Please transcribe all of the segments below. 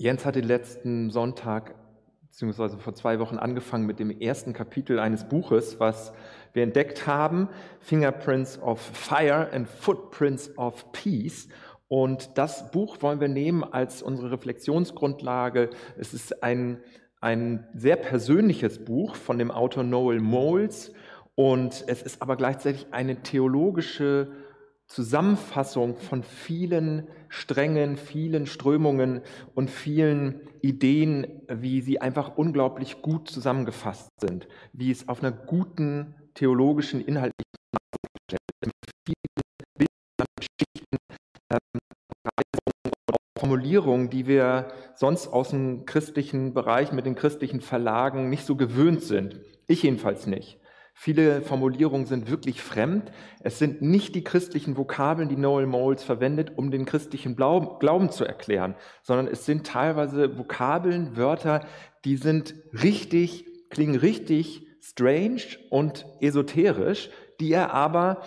Jens hat den letzten Sonntag, beziehungsweise vor zwei Wochen angefangen mit dem ersten Kapitel eines Buches, was wir entdeckt haben, Fingerprints of Fire and Footprints of Peace. Und das Buch wollen wir nehmen als unsere Reflexionsgrundlage. Es ist ein, ein sehr persönliches Buch von dem Autor Noel Moles und es ist aber gleichzeitig eine theologische Zusammenfassung von vielen Strängen, vielen Strömungen und vielen Ideen, wie sie einfach unglaublich gut zusammengefasst sind, wie es auf einer guten theologischen, inhaltlichen in vielen Bildern, Geschichten, ähm, Formulierungen, die wir sonst aus dem christlichen Bereich mit den christlichen Verlagen nicht so gewöhnt sind. Ich jedenfalls nicht. Viele Formulierungen sind wirklich fremd. Es sind nicht die christlichen Vokabeln, die Noel Moles verwendet, um den christlichen Glauben zu erklären, sondern es sind teilweise Vokabeln, Wörter, die sind richtig, klingen richtig strange und esoterisch, die er aber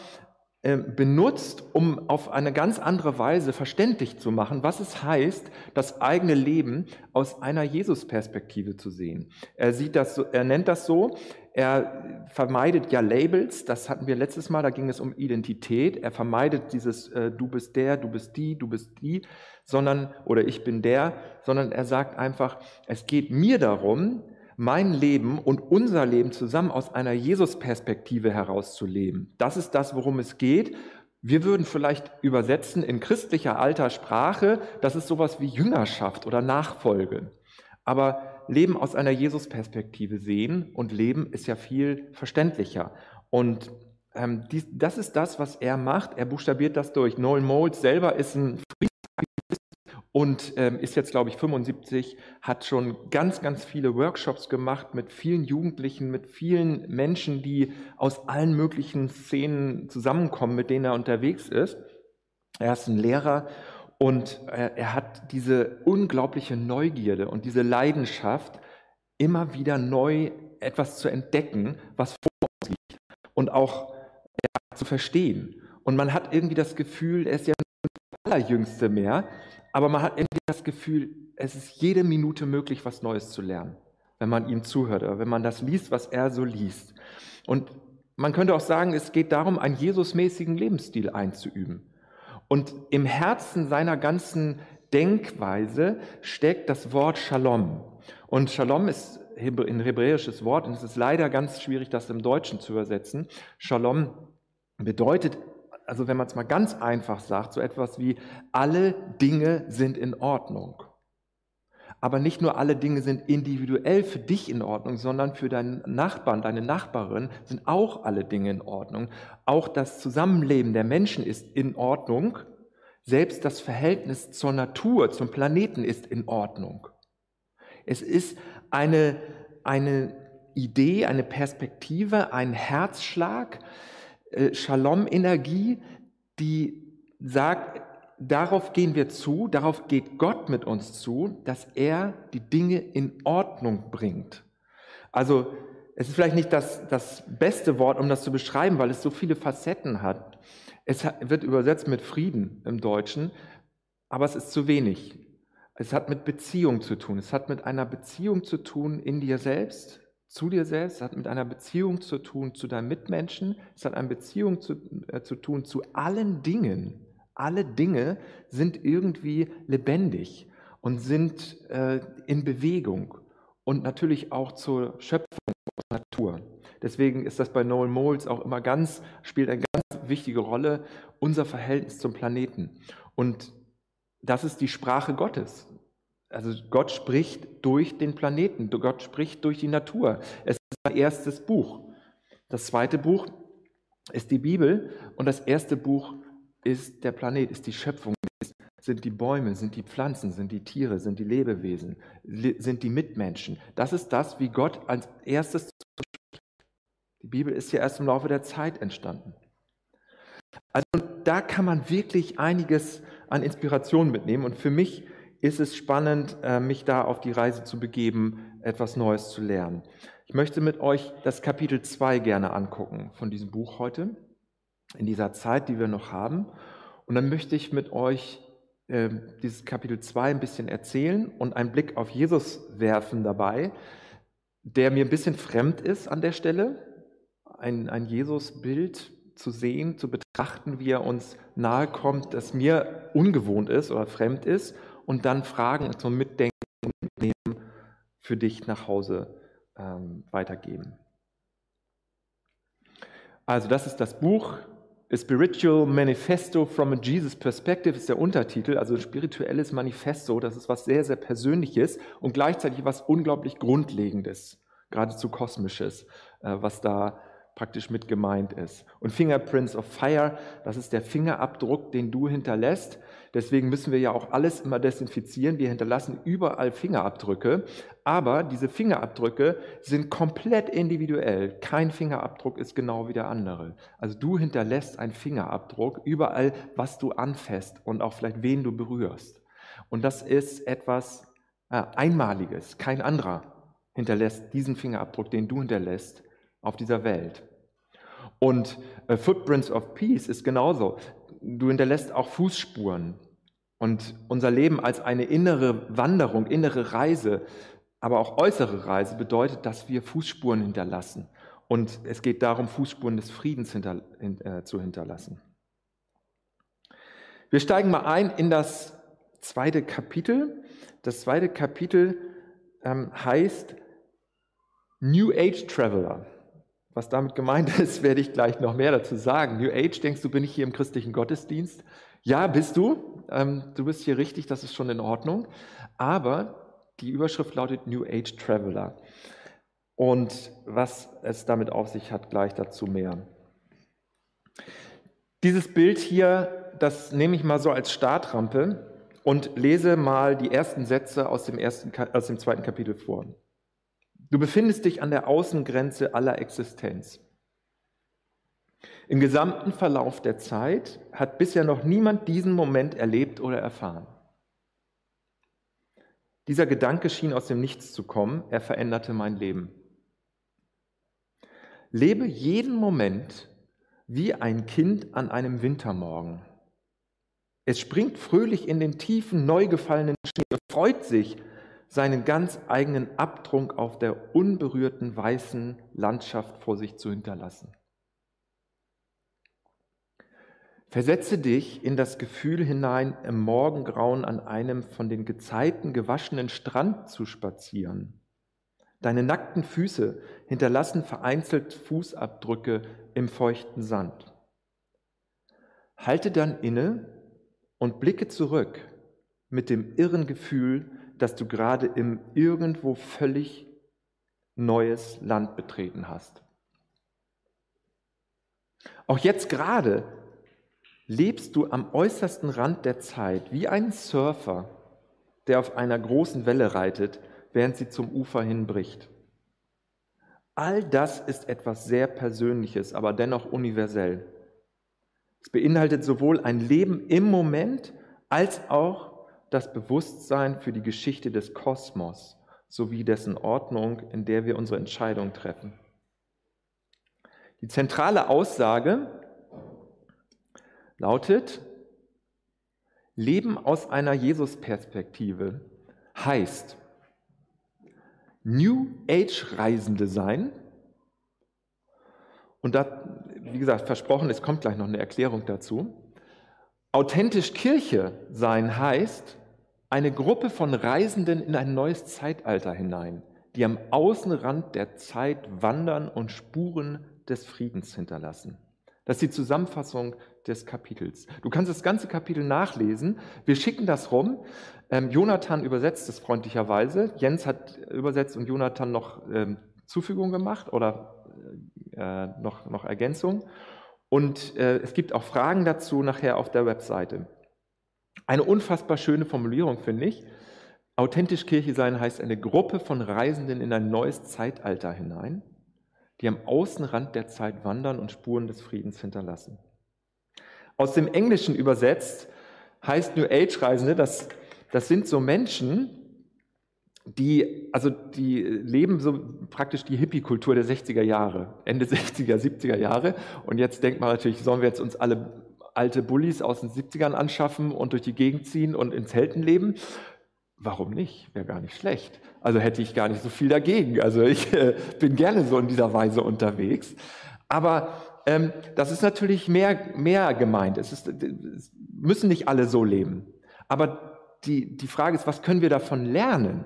äh, benutzt, um auf eine ganz andere Weise verständlich zu machen, was es heißt, das eigene Leben aus einer Jesus-Perspektive zu sehen. Er sieht das, er nennt das so, er vermeidet ja Labels, das hatten wir letztes Mal, da ging es um Identität. Er vermeidet dieses äh, du bist der, du bist die, du bist die, sondern oder ich bin der, sondern er sagt einfach, es geht mir darum, mein Leben und unser Leben zusammen aus einer Jesus-Perspektive herauszuleben. Das ist das, worum es geht. Wir würden vielleicht übersetzen in christlicher alter Sprache, das ist sowas wie Jüngerschaft oder Nachfolge. Aber Leben aus einer Jesus-Perspektive sehen und leben ist ja viel verständlicher. Und ähm, dies, das ist das, was er macht. Er buchstabiert das durch. Noel Moles selber ist ein und ähm, ist jetzt, glaube ich, 75, hat schon ganz, ganz viele Workshops gemacht mit vielen Jugendlichen, mit vielen Menschen, die aus allen möglichen Szenen zusammenkommen, mit denen er unterwegs ist. Er ist ein Lehrer und äh, er hat diese unglaubliche Neugierde und diese Leidenschaft, immer wieder neu etwas zu entdecken, was vor uns liegt und auch ja, zu verstehen. Und man hat irgendwie das Gefühl, er ist ja der Allerjüngste mehr, aber man hat irgendwie das Gefühl, es ist jede Minute möglich, was Neues zu lernen, wenn man ihm zuhört oder wenn man das liest, was er so liest. Und man könnte auch sagen, es geht darum, einen Jesusmäßigen Lebensstil einzuüben. Und im Herzen seiner ganzen Denkweise steckt das Wort Shalom. Und Shalom ist ein hebräisches Wort und es ist leider ganz schwierig, das im Deutschen zu übersetzen. Shalom bedeutet also wenn man es mal ganz einfach sagt, so etwas wie, alle Dinge sind in Ordnung. Aber nicht nur alle Dinge sind individuell für dich in Ordnung, sondern für deinen Nachbarn, deine Nachbarin sind auch alle Dinge in Ordnung. Auch das Zusammenleben der Menschen ist in Ordnung. Selbst das Verhältnis zur Natur, zum Planeten ist in Ordnung. Es ist eine, eine Idee, eine Perspektive, ein Herzschlag, äh, Shalom-Energie, die sagt, darauf gehen wir zu, darauf geht Gott mit uns zu, dass er die Dinge in Ordnung bringt. Also es ist vielleicht nicht das, das beste Wort, um das zu beschreiben, weil es so viele Facetten hat. Es wird übersetzt mit Frieden im Deutschen, aber es ist zu wenig. Es hat mit Beziehung zu tun. Es hat mit einer Beziehung zu tun in dir selbst, zu dir selbst, es hat mit einer Beziehung zu tun zu deinen Mitmenschen, es hat eine Beziehung zu, äh, zu tun zu allen Dingen. Alle Dinge sind irgendwie lebendig und sind äh, in Bewegung und natürlich auch zur Schöpfung aus Natur. Deswegen ist das bei Noel Moles auch immer ganz, spielt eine ganz wichtige Rolle, unser Verhältnis zum Planeten. Und das ist die Sprache Gottes. Also Gott spricht durch den Planeten, Gott spricht durch die Natur. Es ist ein erstes Buch. Das zweite Buch ist die Bibel und das erste Buch ist der Planet, ist die Schöpfung, ist, sind die Bäume, sind die Pflanzen, sind die Tiere, sind die Lebewesen, sind die Mitmenschen. Das ist das, wie Gott als erstes. Die Bibel ist ja erst im Laufe der Zeit entstanden. Also da kann man wirklich einiges an Inspiration mitnehmen und für mich ist es spannend, äh, mich da auf die Reise zu begeben, etwas Neues zu lernen. Ich möchte mit euch das Kapitel 2 gerne angucken von diesem Buch heute, in dieser Zeit, die wir noch haben. Und dann möchte ich mit euch äh, dieses Kapitel 2 ein bisschen erzählen und einen Blick auf Jesus werfen dabei, der mir ein bisschen fremd ist an der Stelle. Ein, ein Jesus-Bild zu sehen, zu betrachten, wie er uns nahe kommt, das mir ungewohnt ist oder fremd ist und dann Fragen zum Mitdenken und für dich nach Hause ähm, weitergeben. Also das ist das Buch A Spiritual Manifesto from a Jesus Perspective ist der Untertitel, also ein spirituelles Manifesto, das ist was sehr, sehr Persönliches und gleichzeitig was unglaublich Grundlegendes, geradezu Kosmisches, äh, was da praktisch mit gemeint ist. Und Fingerprints of Fire, das ist der Fingerabdruck, den du hinterlässt. Deswegen müssen wir ja auch alles immer desinfizieren. Wir hinterlassen überall Fingerabdrücke. Aber diese Fingerabdrücke sind komplett individuell. Kein Fingerabdruck ist genau wie der andere. Also du hinterlässt einen Fingerabdruck überall, was du anfasst und auch vielleicht wen du berührst. Und das ist etwas äh, Einmaliges. Kein anderer hinterlässt diesen Fingerabdruck, den du hinterlässt auf dieser Welt. Und äh, Footprints of Peace ist genauso. Du hinterlässt auch Fußspuren. Und unser Leben als eine innere Wanderung, innere Reise, aber auch äußere Reise bedeutet, dass wir Fußspuren hinterlassen. Und es geht darum, Fußspuren des Friedens hinter, hin, äh, zu hinterlassen. Wir steigen mal ein in das zweite Kapitel. Das zweite Kapitel ähm, heißt New Age Traveler. Was damit gemeint ist, werde ich gleich noch mehr dazu sagen. New Age, denkst du, bin ich hier im christlichen Gottesdienst? Ja, bist du. Ähm, du bist hier richtig, das ist schon in Ordnung. Aber die Überschrift lautet New Age Traveler. Und was es damit auf sich hat, gleich dazu mehr. Dieses Bild hier, das nehme ich mal so als Startrampe und lese mal die ersten Sätze aus dem, ersten, aus dem zweiten Kapitel vor. Du befindest dich an der Außengrenze aller Existenz. Im gesamten Verlauf der Zeit hat bisher noch niemand diesen Moment erlebt oder erfahren. Dieser Gedanke schien aus dem Nichts zu kommen, er veränderte mein Leben. Lebe jeden Moment wie ein Kind an einem Wintermorgen. Es springt fröhlich in den tiefen, neu gefallenen Schnee, freut sich, seinen ganz eigenen Abdruck auf der unberührten weißen Landschaft vor sich zu hinterlassen. Versetze dich in das Gefühl hinein, im Morgengrauen an einem von den Gezeiten gewaschenen Strand zu spazieren. Deine nackten Füße hinterlassen vereinzelt Fußabdrücke im feuchten Sand. Halte dann inne und blicke zurück mit dem irren Gefühl, dass du gerade im irgendwo völlig neues Land betreten hast. Auch jetzt gerade lebst du am äußersten Rand der Zeit wie ein Surfer, der auf einer großen Welle reitet, während sie zum Ufer hinbricht. All das ist etwas sehr Persönliches, aber dennoch universell. Es beinhaltet sowohl ein Leben im Moment als auch das Bewusstsein für die Geschichte des Kosmos sowie dessen Ordnung, in der wir unsere Entscheidung treffen. Die zentrale Aussage lautet, Leben aus einer Jesus-Perspektive heißt New Age-Reisende sein. Und da, wie gesagt, versprochen, es kommt gleich noch eine Erklärung dazu. Authentisch Kirche sein heißt eine Gruppe von Reisenden in ein neues Zeitalter hinein, die am Außenrand der Zeit wandern und Spuren des Friedens hinterlassen. Das ist die Zusammenfassung des Kapitels. Du kannst das ganze Kapitel nachlesen. Wir schicken das rum. Ähm, Jonathan übersetzt es freundlicherweise. Jens hat übersetzt und Jonathan noch ähm, Zufügung gemacht oder äh, noch, noch Ergänzung. Und äh, es gibt auch Fragen dazu nachher auf der Webseite. Eine unfassbar schöne Formulierung, finde ich. Authentisch Kirche sein heißt eine Gruppe von Reisenden in ein neues Zeitalter hinein, die am Außenrand der Zeit wandern und Spuren des Friedens hinterlassen. Aus dem Englischen übersetzt heißt New Age Reisende, das, das sind so Menschen, die, also die leben so praktisch die Hippie-Kultur der 60er Jahre, Ende 60er, 70er Jahre. Und jetzt denkt man natürlich, sollen wir jetzt uns alle alte Bullis aus den 70ern anschaffen und durch die Gegend ziehen und in Zelten leben. Warum nicht? Wäre gar nicht schlecht. Also hätte ich gar nicht so viel dagegen. Also ich äh, bin gerne so in dieser Weise unterwegs. Aber ähm, das ist natürlich mehr, mehr gemeint. Es, ist, es müssen nicht alle so leben. Aber die, die Frage ist, was können wir davon lernen?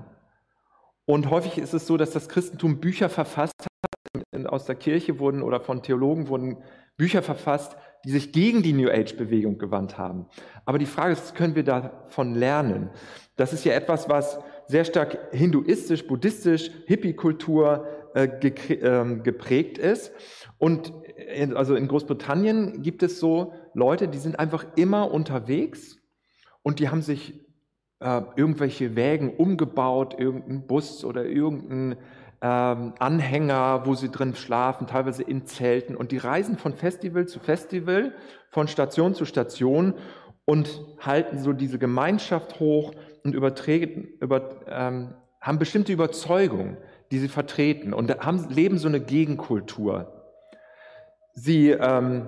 Und häufig ist es so, dass das Christentum Bücher verfasst hat. Aus der Kirche wurden oder von Theologen wurden Bücher verfasst, die sich gegen die New Age-Bewegung gewandt haben. Aber die Frage ist, können wir davon lernen? Das ist ja etwas, was sehr stark hinduistisch, buddhistisch, Hippie-Kultur äh, äh, geprägt ist. Und in, also in Großbritannien gibt es so Leute, die sind einfach immer unterwegs und die haben sich äh, irgendwelche Wägen umgebaut, irgendein Bus oder irgendein ähm, Anhänger, wo sie drin schlafen, teilweise in Zelten. Und die reisen von Festival zu Festival, von Station zu Station und halten so diese Gemeinschaft hoch und übertreten, über, ähm, haben bestimmte Überzeugungen, die sie vertreten und haben, leben so eine Gegenkultur. Sie ähm,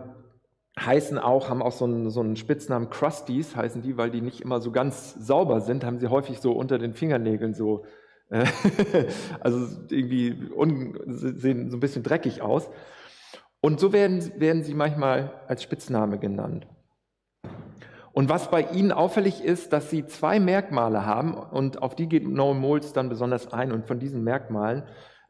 heißen auch, haben auch so einen, so einen Spitznamen Crusties, heißen die, weil die nicht immer so ganz sauber sind, haben sie häufig so unter den Fingernägeln so, also irgendwie sehen so ein bisschen dreckig aus. Und so werden, werden sie manchmal als Spitzname genannt. Und was bei ihnen auffällig ist, dass sie zwei Merkmale haben und auf die geht Noel Moles dann besonders ein. Und von diesen Merkmalen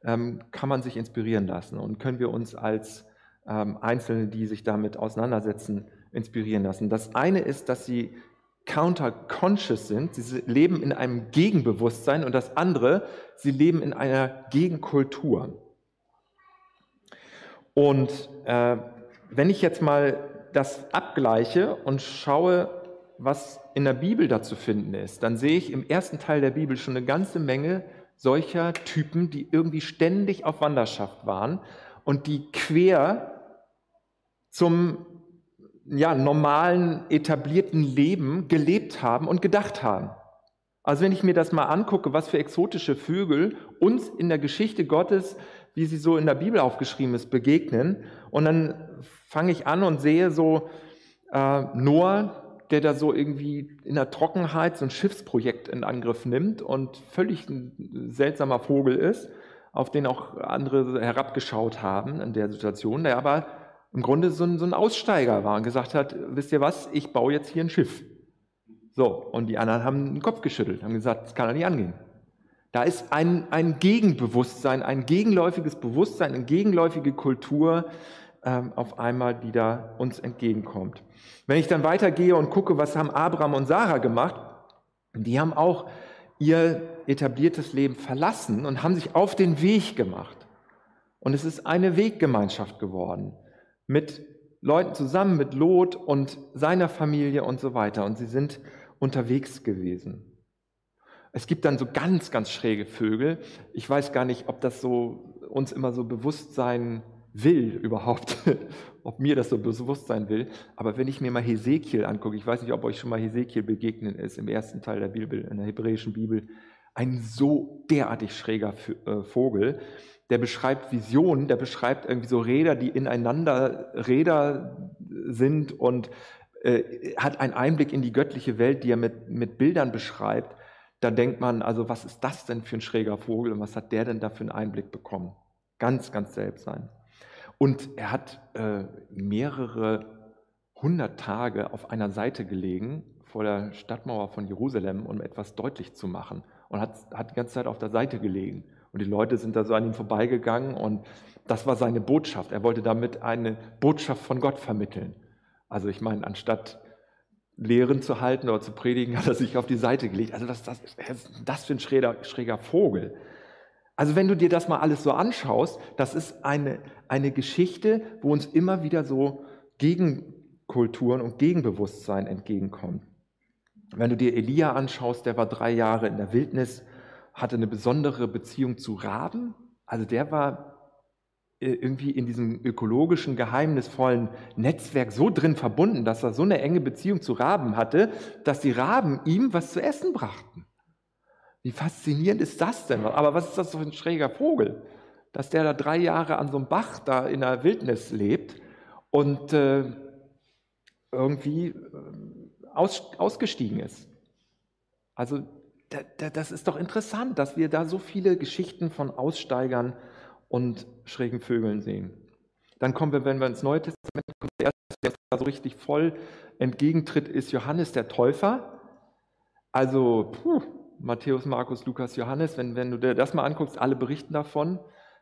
ähm, kann man sich inspirieren lassen und können wir uns als ähm, Einzelne, die sich damit auseinandersetzen, inspirieren lassen. Das eine ist, dass sie counter-conscious sind, sie leben in einem Gegenbewusstsein und das andere, sie leben in einer Gegenkultur. Und äh, wenn ich jetzt mal das abgleiche und schaue, was in der Bibel dazu finden ist, dann sehe ich im ersten Teil der Bibel schon eine ganze Menge solcher Typen, die irgendwie ständig auf Wanderschaft waren und die quer zum ja, normalen, etablierten Leben gelebt haben und gedacht haben. Also wenn ich mir das mal angucke, was für exotische Vögel uns in der Geschichte Gottes, wie sie so in der Bibel aufgeschrieben ist, begegnen, und dann fange ich an und sehe so äh, Noah, der da so irgendwie in der Trockenheit so ein Schiffsprojekt in Angriff nimmt und völlig ein seltsamer Vogel ist, auf den auch andere herabgeschaut haben in der Situation, der aber im Grunde so ein, so ein Aussteiger war und gesagt hat, wisst ihr was, ich baue jetzt hier ein Schiff. So, und die anderen haben den Kopf geschüttelt, haben gesagt, das kann doch nicht angehen. Da ist ein, ein Gegenbewusstsein, ein gegenläufiges Bewusstsein, eine gegenläufige Kultur, ähm, auf einmal, die da uns entgegenkommt. Wenn ich dann weitergehe und gucke, was haben Abraham und Sarah gemacht, die haben auch ihr etabliertes Leben verlassen und haben sich auf den Weg gemacht. Und es ist eine Weggemeinschaft geworden mit Leuten zusammen, mit Lot und seiner Familie und so weiter. Und sie sind unterwegs gewesen. Es gibt dann so ganz, ganz schräge Vögel. Ich weiß gar nicht, ob das so uns immer so bewusst sein will überhaupt, ob mir das so bewusst sein will. Aber wenn ich mir mal Hesekiel angucke, ich weiß nicht, ob euch schon mal Hesekiel begegnen ist, im ersten Teil der Bibel, in der hebräischen Bibel, ein so derartig schräger äh, Vogel, der beschreibt Visionen, der beschreibt irgendwie so Räder, die ineinander Räder sind und äh, hat einen Einblick in die göttliche Welt, die er mit, mit Bildern beschreibt. Da denkt man, also was ist das denn für ein schräger Vogel und was hat der denn da für einen Einblick bekommen? Ganz, ganz seltsam. Und er hat äh, mehrere hundert Tage auf einer Seite gelegen vor der Stadtmauer von Jerusalem, um etwas deutlich zu machen. Und hat, hat die ganze Zeit auf der Seite gelegen. Und die Leute sind da so an ihm vorbeigegangen und das war seine Botschaft. Er wollte damit eine Botschaft von Gott vermitteln. Also ich meine, anstatt Lehren zu halten oder zu predigen, hat er sich auf die Seite gelegt. Also das, das, das für ein schräger, schräger Vogel. Also wenn du dir das mal alles so anschaust, das ist eine, eine Geschichte, wo uns immer wieder so Gegenkulturen und Gegenbewusstsein entgegenkommen. Wenn du dir Elia anschaust, der war drei Jahre in der Wildnis, hatte eine besondere Beziehung zu Raben. Also der war äh, irgendwie in diesem ökologischen, geheimnisvollen Netzwerk so drin verbunden, dass er so eine enge Beziehung zu Raben hatte, dass die Raben ihm was zu essen brachten. Wie faszinierend ist das denn? Aber was ist das für ein schräger Vogel? Dass der da drei Jahre an so einem Bach da in der Wildnis lebt und äh, irgendwie äh, aus, ausgestiegen ist. Also das ist doch interessant, dass wir da so viele Geschichten von Aussteigern und schrägen Vögeln sehen. Dann kommen wir, wenn wir ins Neue Testament kommen, der erste, der da so richtig voll entgegentritt, ist Johannes der Täufer. Also puh, Matthäus, Markus, Lukas, Johannes, wenn, wenn du dir das mal anguckst, alle berichten davon.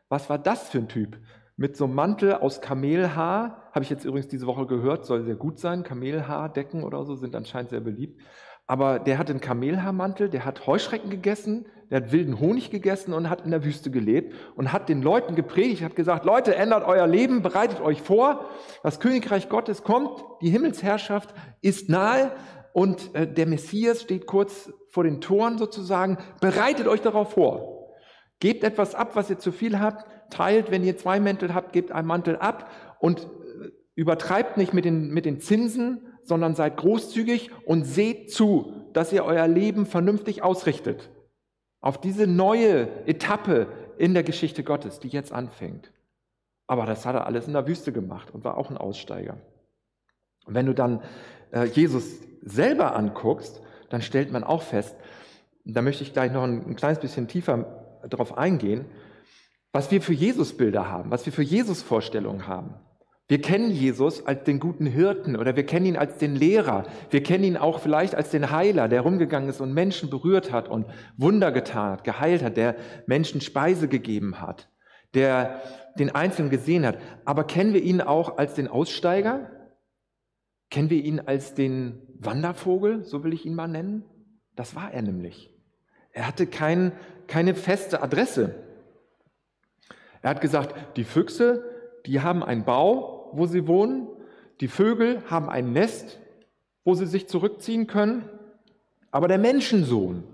Was war das für ein Typ? Mit so einem Mantel aus Kamelhaar, habe ich jetzt übrigens diese Woche gehört, soll sehr gut sein. Kamelhaardecken oder so sind anscheinend sehr beliebt. Aber der hat einen Kamelhaarmantel, der hat Heuschrecken gegessen, der hat wilden Honig gegessen und hat in der Wüste gelebt und hat den Leuten gepredigt, hat gesagt, Leute, ändert euer Leben, bereitet euch vor, das Königreich Gottes kommt, die Himmelsherrschaft ist nahe und äh, der Messias steht kurz vor den Toren sozusagen, bereitet euch darauf vor. Gebt etwas ab, was ihr zu viel habt, teilt, wenn ihr zwei Mäntel habt, gebt einen Mantel ab und äh, übertreibt nicht mit den, mit den Zinsen, sondern seid großzügig und seht zu, dass ihr euer Leben vernünftig ausrichtet. Auf diese neue Etappe in der Geschichte Gottes, die jetzt anfängt. Aber das hat er alles in der Wüste gemacht und war auch ein Aussteiger. Und wenn du dann äh, Jesus selber anguckst, dann stellt man auch fest, da möchte ich gleich noch ein, ein kleines bisschen tiefer darauf eingehen, was wir für Jesus-Bilder haben, was wir für Jesus-Vorstellungen haben. Wir kennen Jesus als den guten Hirten oder wir kennen ihn als den Lehrer. Wir kennen ihn auch vielleicht als den Heiler, der rumgegangen ist und Menschen berührt hat und Wunder getan hat, geheilt hat, der Menschen Speise gegeben hat, der den Einzelnen gesehen hat. Aber kennen wir ihn auch als den Aussteiger? Kennen wir ihn als den Wandervogel, so will ich ihn mal nennen? Das war er nämlich. Er hatte kein, keine feste Adresse. Er hat gesagt, die Füchse, die haben einen Bau, wo sie wohnen. Die Vögel haben ein Nest, wo sie sich zurückziehen können. Aber der Menschensohn,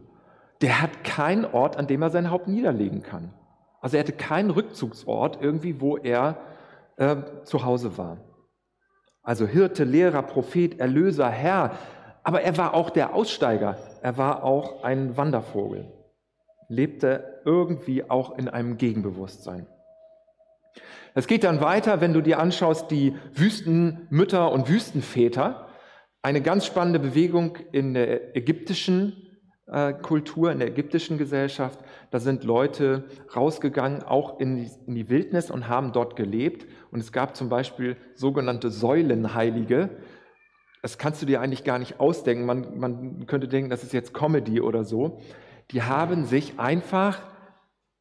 der hat keinen Ort, an dem er sein Haupt niederlegen kann. Also er hatte keinen Rückzugsort irgendwie, wo er äh, zu Hause war. Also Hirte, Lehrer, Prophet, Erlöser, Herr. Aber er war auch der Aussteiger. Er war auch ein Wandervogel. Lebte irgendwie auch in einem Gegenbewusstsein. Es geht dann weiter, wenn du dir anschaust, die Wüstenmütter und Wüstenväter. Eine ganz spannende Bewegung in der ägyptischen äh, Kultur, in der ägyptischen Gesellschaft. Da sind Leute rausgegangen, auch in die, in die Wildnis und haben dort gelebt. Und es gab zum Beispiel sogenannte Säulenheilige. Das kannst du dir eigentlich gar nicht ausdenken. Man, man könnte denken, das ist jetzt Comedy oder so. Die haben sich einfach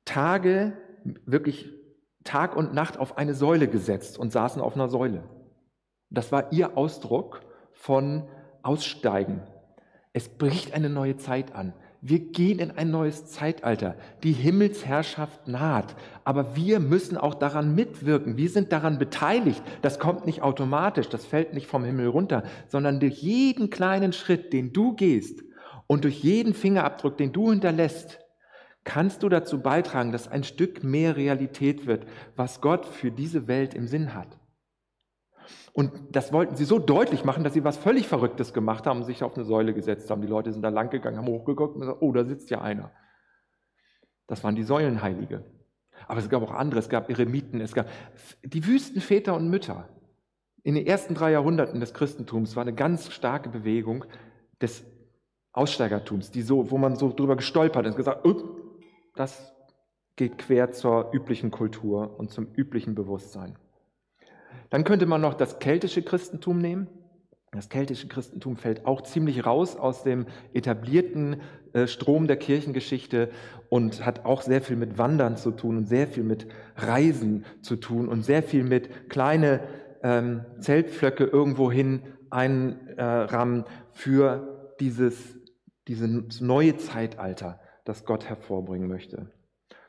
Tage wirklich Tag und Nacht auf eine Säule gesetzt und saßen auf einer Säule. Das war ihr Ausdruck von Aussteigen. Es bricht eine neue Zeit an. Wir gehen in ein neues Zeitalter. Die Himmelsherrschaft naht. Aber wir müssen auch daran mitwirken. Wir sind daran beteiligt. Das kommt nicht automatisch. Das fällt nicht vom Himmel runter, sondern durch jeden kleinen Schritt, den du gehst und durch jeden Fingerabdruck, den du hinterlässt, kannst du dazu beitragen, dass ein Stück mehr Realität wird, was Gott für diese Welt im Sinn hat. Und das wollten sie so deutlich machen, dass sie was völlig Verrücktes gemacht haben und sich auf eine Säule gesetzt haben. Die Leute sind da lang gegangen, haben hochgeguckt und gesagt, oh, da sitzt ja einer. Das waren die Säulenheilige. Aber es gab auch andere, es gab Eremiten, es gab die Wüstenväter und Mütter. In den ersten drei Jahrhunderten des Christentums war eine ganz starke Bewegung des Aussteigertums, die so, wo man so drüber gestolpert ist gesagt, oh, das geht quer zur üblichen Kultur und zum üblichen Bewusstsein. Dann könnte man noch das keltische Christentum nehmen. Das keltische Christentum fällt auch ziemlich raus aus dem etablierten äh, Strom der Kirchengeschichte und hat auch sehr viel mit Wandern zu tun und sehr viel mit Reisen zu tun und sehr viel mit kleine ähm, Zeltpflöcke irgendwohin einrahmen für dieses, dieses neue Zeitalter das Gott hervorbringen möchte.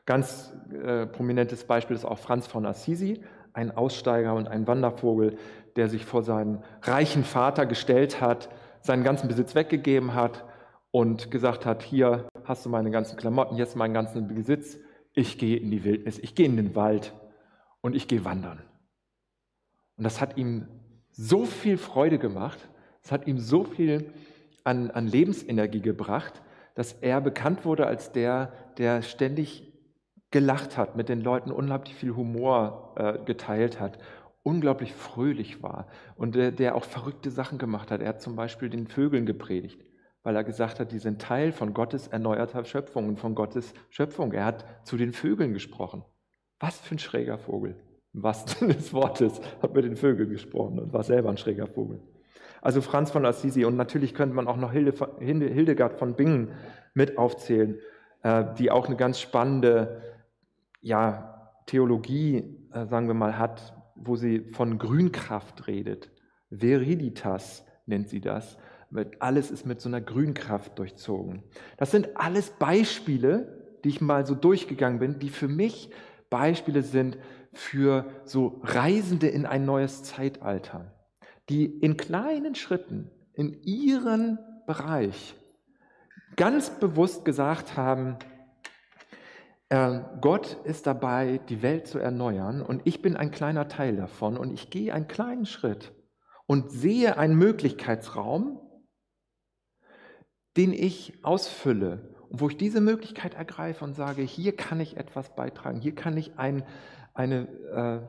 Ganz äh, prominentes Beispiel ist auch Franz von Assisi, ein Aussteiger und ein Wandervogel, der sich vor seinen reichen Vater gestellt hat, seinen ganzen Besitz weggegeben hat und gesagt hat, hier hast du meine ganzen Klamotten, jetzt meinen ganzen Besitz, ich gehe in die Wildnis, ich gehe in den Wald und ich gehe wandern. Und das hat ihm so viel Freude gemacht, es hat ihm so viel an, an Lebensenergie gebracht, dass er bekannt wurde als der, der ständig gelacht hat, mit den Leuten unglaublich viel Humor äh, geteilt hat unglaublich fröhlich war und der, der auch verrückte Sachen gemacht hat. Er hat zum Beispiel den Vögeln gepredigt, weil er gesagt hat, die sind Teil von Gottes erneuerter Schöpfung und von Gottes Schöpfung. Er hat zu den Vögeln gesprochen. Was für ein schräger Vogel. Im wahrsten Sinne des Wortes hat mit den Vögeln gesprochen und war selber ein schräger Vogel. Also Franz von Assisi und natürlich könnte man auch noch Hildegard von Bingen mit aufzählen, äh, die auch eine ganz spannende ja, Theologie, äh, sagen wir mal, hat, wo sie von Grünkraft redet. Veriditas nennt sie das. Alles ist mit so einer Grünkraft durchzogen. Das sind alles Beispiele, die ich mal so durchgegangen bin, die für mich Beispiele sind für so Reisende in ein neues Zeitalter, die in kleinen Schritten in ihren Bereich ganz bewusst gesagt haben, äh, Gott ist dabei, die Welt zu erneuern und ich bin ein kleiner Teil davon und ich gehe einen kleinen Schritt und sehe einen Möglichkeitsraum, den ich ausfülle und wo ich diese Möglichkeit ergreife und sage, hier kann ich etwas beitragen, hier kann ich ein, eine, äh,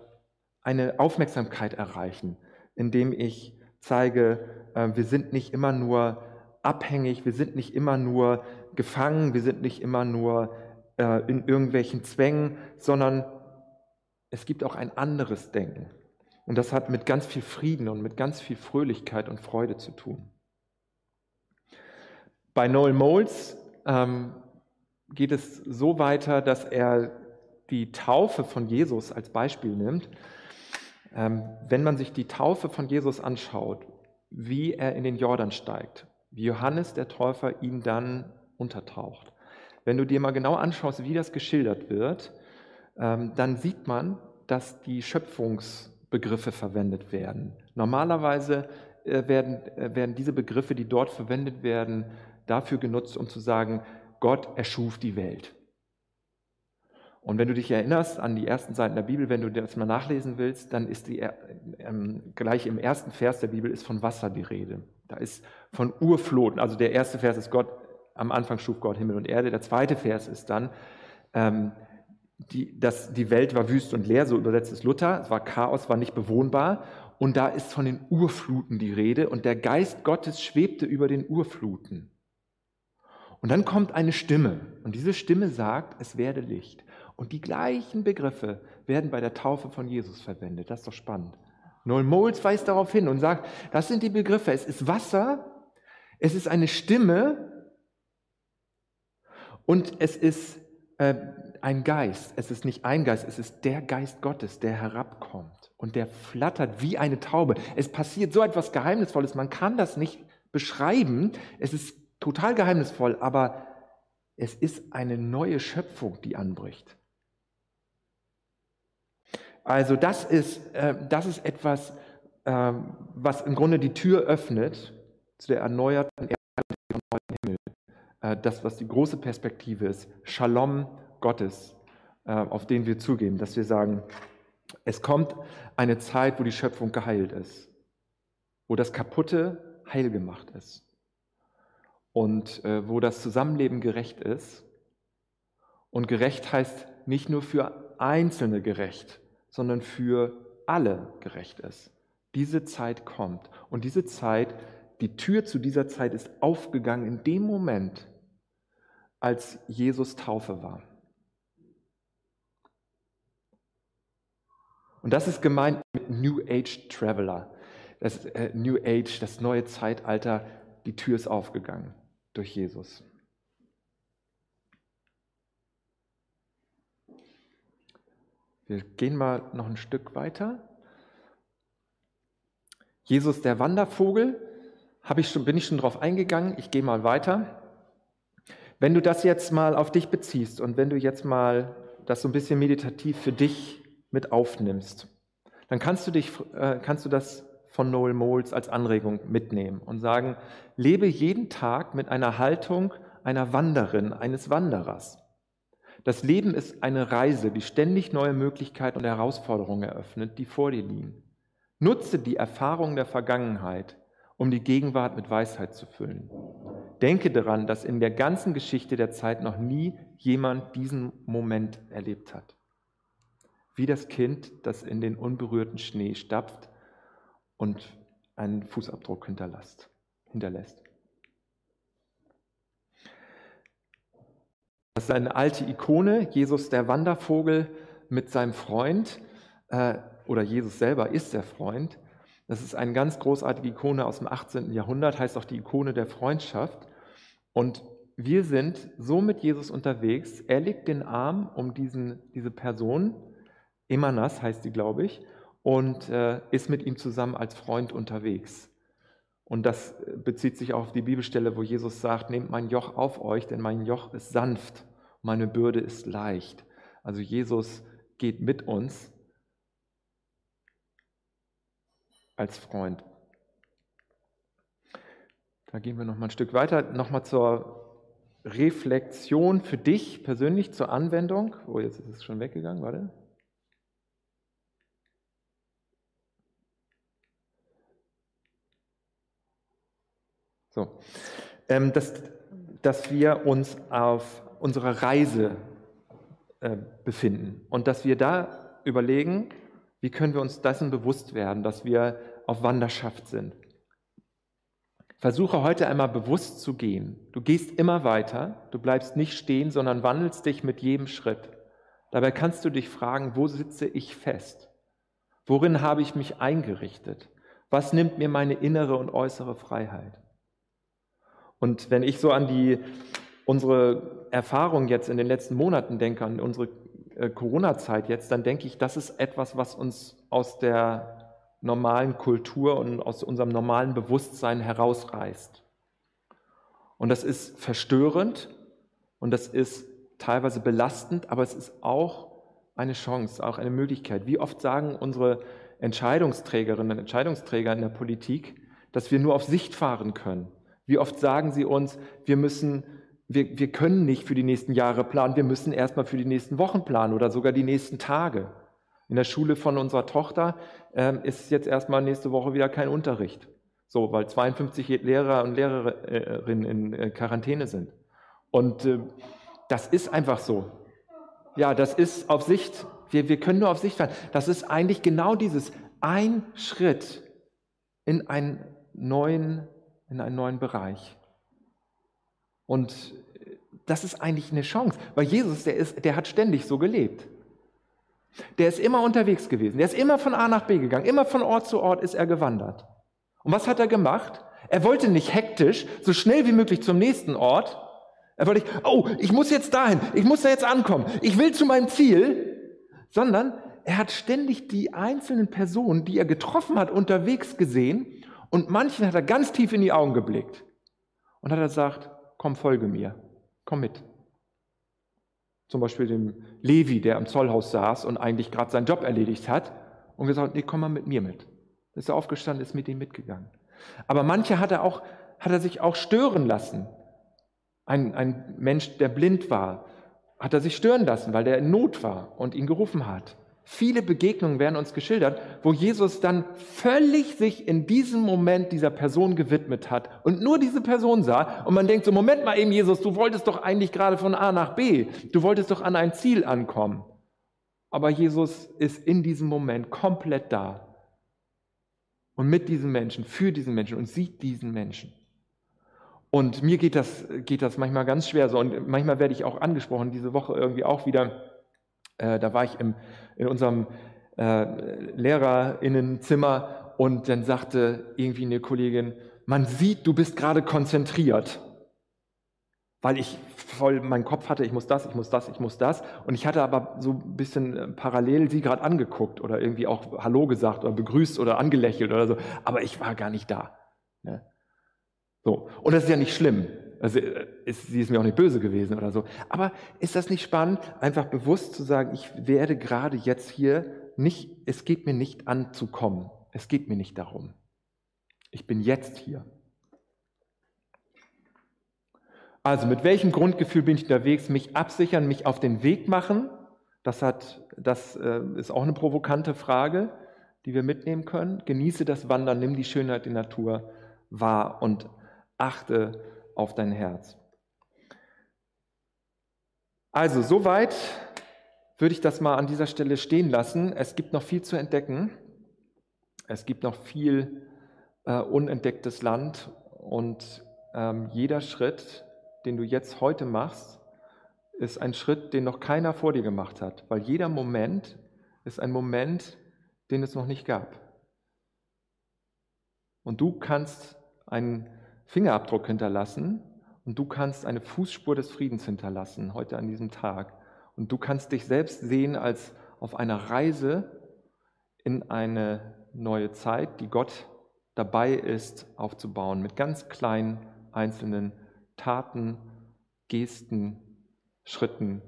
eine Aufmerksamkeit erreichen, indem ich zeige, äh, wir sind nicht immer nur abhängig, wir sind nicht immer nur gefangen, wir sind nicht immer nur äh, in irgendwelchen Zwängen, sondern es gibt auch ein anderes Denken. Und das hat mit ganz viel Frieden und mit ganz viel Fröhlichkeit und Freude zu tun. Bei Noel Moles ähm, geht es so weiter, dass er die Taufe von Jesus als Beispiel nimmt. Ähm, wenn man sich die Taufe von Jesus anschaut, wie er in den Jordan steigt, wie Johannes der Täufer ihn dann untertaucht. Wenn du dir mal genau anschaust, wie das geschildert wird, ähm, dann sieht man, dass die Schöpfungsbegriffe verwendet werden. Normalerweise äh, werden, äh, werden diese Begriffe, die dort verwendet werden, dafür genutzt, um zu sagen, Gott erschuf die Welt. Und wenn du dich erinnerst an die ersten Seiten der Bibel, wenn du das mal nachlesen willst, dann ist die, äh, ähm, gleich im ersten Vers der Bibel ist von Wasser die Rede. Da ist von Urfloten. Also der erste Vers ist Gott, am Anfang schuf Gott Himmel und Erde. Der zweite Vers ist dann, ähm, die, dass die Welt war wüst und leer, so übersetzt es Luther. Es war Chaos, war nicht bewohnbar. Und da ist von den Urfluten die Rede. Und der Geist Gottes schwebte über den Urfluten. Und dann kommt eine Stimme. Und diese Stimme sagt, es werde Licht. Und die gleichen Begriffe werden bei der Taufe von Jesus verwendet. Das ist doch spannend. Noel Moles weist darauf hin und sagt, das sind die Begriffe. Es ist Wasser, es ist eine Stimme und es ist äh, ein Geist. Es ist nicht ein Geist, es ist der Geist Gottes, der herabkommt und der flattert wie eine Taube. Es passiert so etwas Geheimnisvolles, man kann das nicht beschreiben. Es ist total geheimnisvoll, aber es ist eine neue Schöpfung, die anbricht. Also das ist, äh, das ist etwas, äh, was im Grunde die Tür öffnet zu der erneuerten Erde und neuen Himmel. Äh, das, was die große Perspektive ist, Shalom Gottes, äh, auf den wir zugehen, dass wir sagen, es kommt eine Zeit, wo die Schöpfung geheilt ist, wo das Kaputte heil gemacht ist und äh, wo das Zusammenleben gerecht ist. Und gerecht heißt nicht nur für Einzelne gerecht, sondern für alle gerecht ist. Diese Zeit kommt. Und diese Zeit, die Tür zu dieser Zeit ist aufgegangen in dem Moment, als Jesus Taufe war. Und das ist gemeint mit New Age Traveler. Das äh, New Age, das neue Zeitalter, die Tür ist aufgegangen durch Jesus. Wir gehen mal noch ein Stück weiter. Jesus, der Wandervogel, habe ich schon, bin ich schon drauf eingegangen. Ich gehe mal weiter. Wenn du das jetzt mal auf dich beziehst und wenn du jetzt mal das so ein bisschen meditativ für dich mit aufnimmst, dann kannst du, dich, äh, kannst du das von Noel Moles als Anregung mitnehmen und sagen, lebe jeden Tag mit einer Haltung einer Wanderin, eines Wanderers. Das Leben ist eine Reise, die ständig neue Möglichkeiten und Herausforderungen eröffnet, die vor dir liegen. Nutze die Erfahrungen der Vergangenheit, um die Gegenwart mit Weisheit zu füllen. Denke daran, dass in der ganzen Geschichte der Zeit noch nie jemand diesen Moment erlebt hat. wie das Kind, das in den unberührten Schnee stapft und einen Fußabdruck hinterlässt. hinterlässt. Das ist eine alte Ikone, Jesus der Wandervogel mit seinem Freund, äh, oder Jesus selber ist der Freund. Das ist eine ganz großartige Ikone aus dem 18. Jahrhundert, heißt auch die Ikone der Freundschaft. Und wir sind so mit Jesus unterwegs. Er legt den Arm um diesen, diese Person, Emanas heißt sie, glaube ich, und äh, ist mit ihm zusammen als Freund unterwegs. Und das bezieht sich auch auf die Bibelstelle, wo Jesus sagt, nehmt mein Joch auf euch, denn mein Joch ist sanft, meine Bürde ist leicht. Also Jesus geht mit uns als Freund. Da gehen wir noch mal ein Stück weiter, noch mal zur Reflexion für dich persönlich, zur Anwendung. Oh, jetzt ist es schon weggegangen, warte. So, ähm, dass, dass wir uns auf unserer Reise äh, befinden und dass wir da überlegen, wie können wir uns dessen bewusst werden, dass wir auf Wanderschaft sind. Versuche heute einmal bewusst zu gehen. Du gehst immer weiter, du bleibst nicht stehen, sondern wandelst dich mit jedem Schritt. Dabei kannst du dich fragen, wo sitze ich fest? Worin habe ich mich eingerichtet? Was nimmt mir meine innere und äußere Freiheit? Und wenn ich so an die unsere Erfahrung jetzt in den letzten Monaten denke, an unsere äh, Corona-Zeit jetzt, dann denke ich, das ist etwas, was uns aus der normalen Kultur und aus unserem normalen Bewusstsein herausreißt. Und das ist verstörend und das ist teilweise belastend, aber es ist auch eine Chance, auch eine Möglichkeit. Wie oft sagen unsere Entscheidungsträgerinnen und Entscheidungsträger in der Politik, dass wir nur auf Sicht fahren können? Wie oft sagen sie uns, wir müssen wir, wir können nicht für die nächsten Jahre planen, wir müssen erstmal für die nächsten Wochen planen oder sogar die nächsten Tage. In der Schule von unserer Tochter ähm, ist jetzt erstmal nächste Woche wieder kein Unterricht. So, weil 52 Lehrer und Lehrerinnen in äh, Quarantäne sind. Und äh, das ist einfach so. Ja, das ist auf Sicht, wir, wir können nur auf Sicht fahren. Das ist eigentlich genau dieses ein Schritt in einen neuen, in einen neuen Bereich. Und das ist eigentlich eine Chance, weil Jesus, der, ist, der hat ständig so gelebt. Der ist immer unterwegs gewesen. Der ist immer von A nach B gegangen. Immer von Ort zu Ort ist er gewandert. Und was hat er gemacht? Er wollte nicht hektisch, so schnell wie möglich zum nächsten Ort. Er wollte nicht, oh, ich muss jetzt dahin, ich muss da jetzt ankommen, ich will zu meinem Ziel, sondern er hat ständig die einzelnen Personen, die er getroffen hat, unterwegs gesehen und manchen hat er ganz tief in die Augen geblickt und hat er gesagt, komm, folge mir, komm mit. Zum Beispiel dem Levi, der am Zollhaus saß und eigentlich gerade seinen Job erledigt hat und gesagt, nee, komm mal mit mir mit. Ist er aufgestanden, ist mit ihm mitgegangen. Aber manche hat er, auch, hat er sich auch stören lassen. Ein, ein Mensch, der blind war, hat er sich stören lassen, weil der in Not war und ihn gerufen hat. Viele Begegnungen werden uns geschildert, wo Jesus dann völlig sich in diesem Moment dieser Person gewidmet hat und nur diese Person sah. Und man denkt so, Moment mal eben, Jesus, du wolltest doch eigentlich gerade von A nach B. Du wolltest doch an ein Ziel ankommen. Aber Jesus ist in diesem Moment komplett da. Und mit diesem Menschen, für diesen Menschen und sieht diesen Menschen. Und mir geht das, geht das manchmal ganz schwer so. Und manchmal werde ich auch angesprochen, diese Woche irgendwie auch wieder äh, da war ich im, in unserem äh, Lehrerinnenzimmer und dann sagte irgendwie eine Kollegin, man sieht, du bist gerade konzentriert. Weil ich voll meinen Kopf hatte, ich muss das, ich muss das, ich muss das. Und ich hatte aber so ein bisschen äh, parallel sie gerade angeguckt oder irgendwie auch Hallo gesagt oder begrüßt oder angelächelt oder so. Aber ich war gar nicht da. Ne? So. Und das ist ja nicht schlimm. Also äh, ist, sie ist mir auch nicht böse gewesen oder so. Aber ist das nicht spannend, einfach bewusst zu sagen, ich werde gerade jetzt hier nicht, es geht mir nicht anzukommen. Es geht mir nicht darum. Ich bin jetzt hier. Also mit welchem Grundgefühl bin ich unterwegs? Mich absichern, mich auf den Weg machen. Das, hat, das äh, ist auch eine provokante Frage, die wir mitnehmen können. Genieße das Wandern, nimm die Schönheit der Natur wahr und achte auf dein Herz. Also, soweit würde ich das mal an dieser Stelle stehen lassen. Es gibt noch viel zu entdecken. Es gibt noch viel äh, unentdecktes Land und ähm, jeder Schritt, den du jetzt heute machst, ist ein Schritt, den noch keiner vor dir gemacht hat, weil jeder Moment ist ein Moment, den es noch nicht gab. Und du kannst einen Fingerabdruck hinterlassen und du kannst eine Fußspur des Friedens hinterlassen heute an diesem Tag. Und du kannst dich selbst sehen als auf einer Reise in eine neue Zeit, die Gott dabei ist aufzubauen, mit ganz kleinen einzelnen Taten, Gesten, Schritten,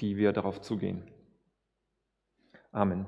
die wir darauf zugehen. Amen.